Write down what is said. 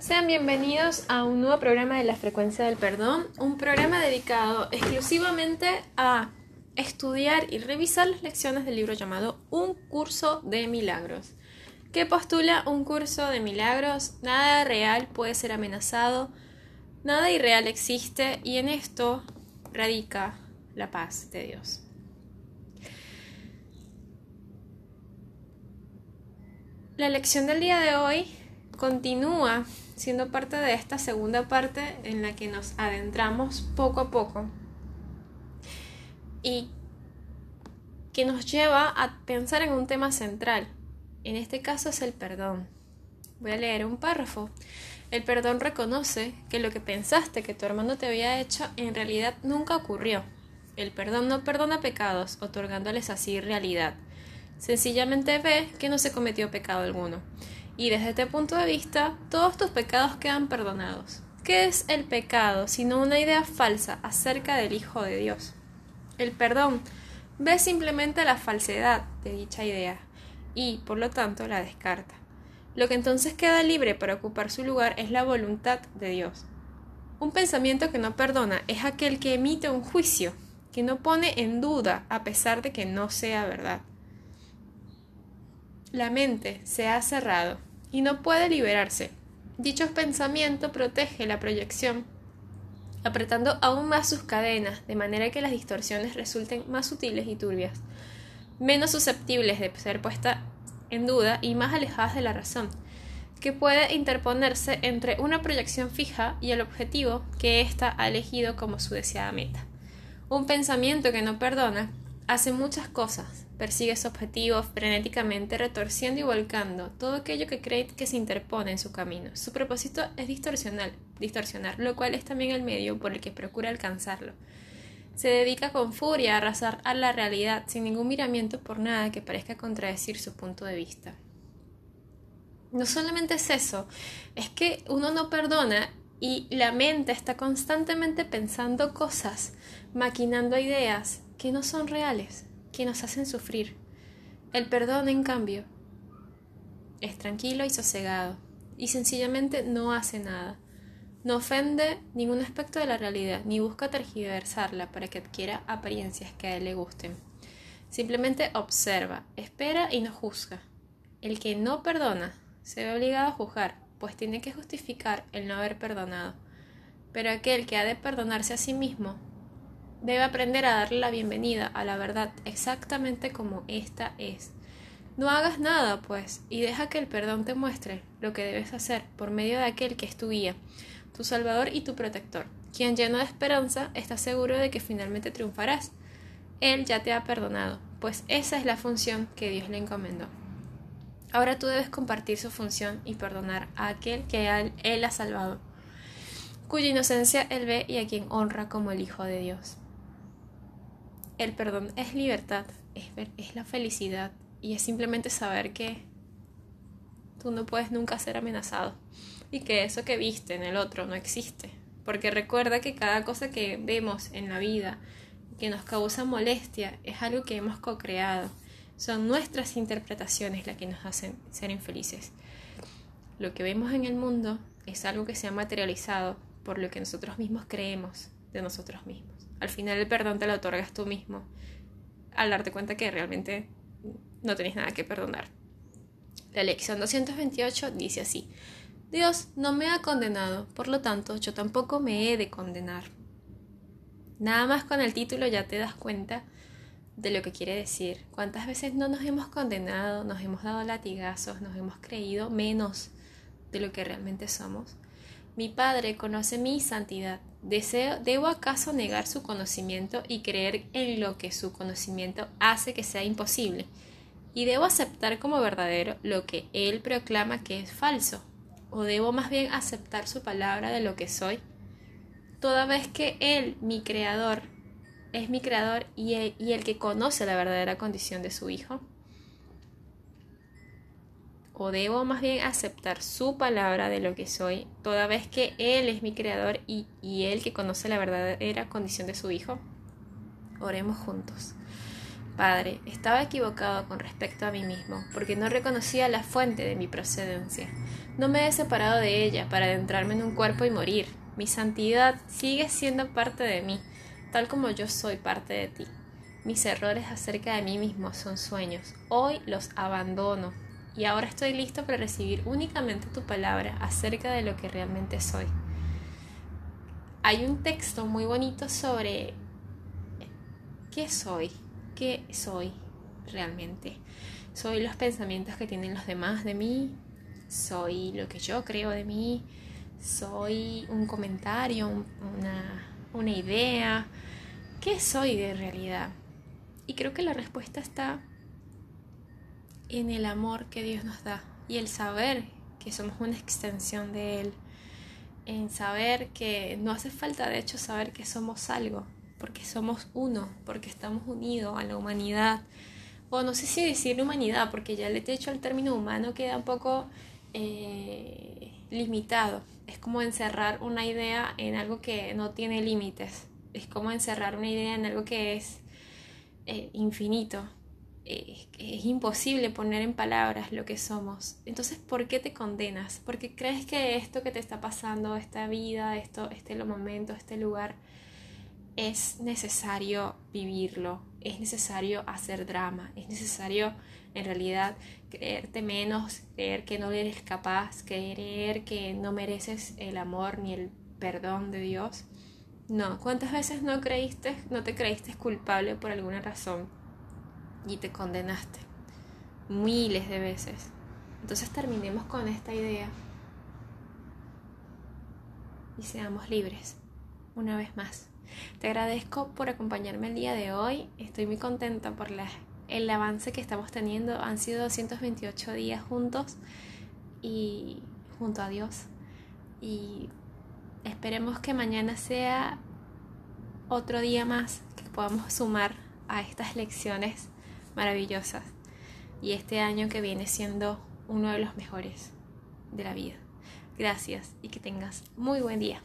Sean bienvenidos a un nuevo programa de la frecuencia del perdón, un programa dedicado exclusivamente a estudiar y revisar las lecciones del libro llamado Un curso de milagros. ¿Qué postula un curso de milagros? Nada real puede ser amenazado, nada irreal existe y en esto radica la paz de Dios. La lección del día de hoy continúa siendo parte de esta segunda parte en la que nos adentramos poco a poco y que nos lleva a pensar en un tema central. En este caso es el perdón. Voy a leer un párrafo. El perdón reconoce que lo que pensaste que tu hermano te había hecho en realidad nunca ocurrió. El perdón no perdona pecados, otorgándoles así realidad. Sencillamente ve que no se cometió pecado alguno. Y desde este punto de vista, todos tus pecados quedan perdonados. ¿Qué es el pecado sino una idea falsa acerca del Hijo de Dios? El perdón ve simplemente la falsedad de dicha idea y, por lo tanto, la descarta. Lo que entonces queda libre para ocupar su lugar es la voluntad de Dios. Un pensamiento que no perdona es aquel que emite un juicio, que no pone en duda a pesar de que no sea verdad la mente se ha cerrado y no puede liberarse. Dicho pensamiento protege la proyección, apretando aún más sus cadenas, de manera que las distorsiones resulten más sutiles y turbias, menos susceptibles de ser puestas en duda y más alejadas de la razón, que puede interponerse entre una proyección fija y el objetivo que ésta ha elegido como su deseada meta. Un pensamiento que no perdona hace muchas cosas, Persigue su objetivo frenéticamente, retorciendo y volcando todo aquello que cree que se interpone en su camino. Su propósito es distorsionar, distorsionar, lo cual es también el medio por el que procura alcanzarlo. Se dedica con furia a arrasar a la realidad sin ningún miramiento por nada que parezca contradecir su punto de vista. No solamente es eso, es que uno no perdona y la mente está constantemente pensando cosas, maquinando ideas que no son reales que nos hacen sufrir. El perdón, en cambio, es tranquilo y sosegado, y sencillamente no hace nada. No ofende ningún aspecto de la realidad, ni busca tergiversarla para que adquiera apariencias que a él le gusten. Simplemente observa, espera y no juzga. El que no perdona se ve obligado a juzgar, pues tiene que justificar el no haber perdonado. Pero aquel que ha de perdonarse a sí mismo debe aprender a darle la bienvenida a la verdad exactamente como ésta es. No hagas nada, pues, y deja que el perdón te muestre lo que debes hacer por medio de aquel que es tu guía, tu salvador y tu protector, quien lleno de esperanza está seguro de que finalmente triunfarás. Él ya te ha perdonado, pues esa es la función que Dios le encomendó. Ahora tú debes compartir su función y perdonar a aquel que él ha salvado, cuya inocencia él ve y a quien honra como el Hijo de Dios. El perdón es libertad, es, es la felicidad y es simplemente saber que tú no puedes nunca ser amenazado y que eso que viste en el otro no existe. Porque recuerda que cada cosa que vemos en la vida que nos causa molestia es algo que hemos co-creado. Son nuestras interpretaciones las que nos hacen ser infelices. Lo que vemos en el mundo es algo que se ha materializado por lo que nosotros mismos creemos de nosotros mismos. Al final el perdón te lo otorgas tú mismo al darte cuenta que realmente no tenés nada que perdonar. La lección 228 dice así, Dios no me ha condenado, por lo tanto yo tampoco me he de condenar. Nada más con el título ya te das cuenta de lo que quiere decir. ¿Cuántas veces no nos hemos condenado, nos hemos dado latigazos, nos hemos creído menos de lo que realmente somos? Mi Padre conoce mi santidad. ¿Debo acaso negar su conocimiento y creer en lo que su conocimiento hace que sea imposible? ¿Y debo aceptar como verdadero lo que Él proclama que es falso? ¿O debo más bien aceptar su palabra de lo que soy? Toda vez que Él, mi Creador, es mi Creador y y el que conoce la verdadera condición de su Hijo o debo más bien aceptar su palabra de lo que soy, toda vez que Él es mi creador y, Él que conoce la verdadera condición de su Hijo? Oremos juntos. Padre, estaba equivocado con respecto a mí mismo, porque no reconocía la fuente de mi procedencia. No me he separado de ella para adentrarme en un cuerpo y morir. Mi santidad sigue siendo parte de mí, tal como yo soy parte de ti. Mis errores acerca de mí mismo son sueños. Hoy los abandono y ahora estoy listo para recibir únicamente tu palabra acerca de lo que realmente soy. Hay un texto muy bonito sobre qué soy, qué soy realmente. Soy los pensamientos que tienen los demás de mí, soy lo que yo creo de mí, soy un comentario, una, una idea, ¿qué soy de realidad? Y creo que la respuesta está en el amor que Dios nos da y el saber que somos una extensión de Él, en saber que no hace falta de hecho saber que somos algo, porque somos uno, porque estamos unidos a la humanidad, o no sé si decir humanidad, porque ya le he hecho el término humano queda un poco eh, limitado, es como encerrar una idea en algo que no tiene límites, es como encerrar una idea en algo que es eh, infinito, es, imposible poner en palabras lo que somos. Entonces, ¿por qué te condenas? Porque crees que esto que te está pasando, esta vida, esto, este momento, este lugar, es necesario vivirlo, es necesario hacer drama, es necesario en realidad creerte menos, creer que no eres capaz, creer que no mereces el amor ni el perdón de Dios. No, ¿cuántas veces no creíste, no te creíste culpable por alguna razón? Y te condenaste miles de veces. Entonces terminemos con esta idea y seamos libres una vez más. Te agradezco por acompañarme el día de hoy. Estoy muy contenta por el avance que estamos teniendo. Han sido 228 días juntos y junto a Dios. Y esperemos que mañana sea otro día más que podamos sumar a estas lecciones maravillosas y este año que viene siendo uno de los mejores de la vida. Gracias y que tengas muy buen día.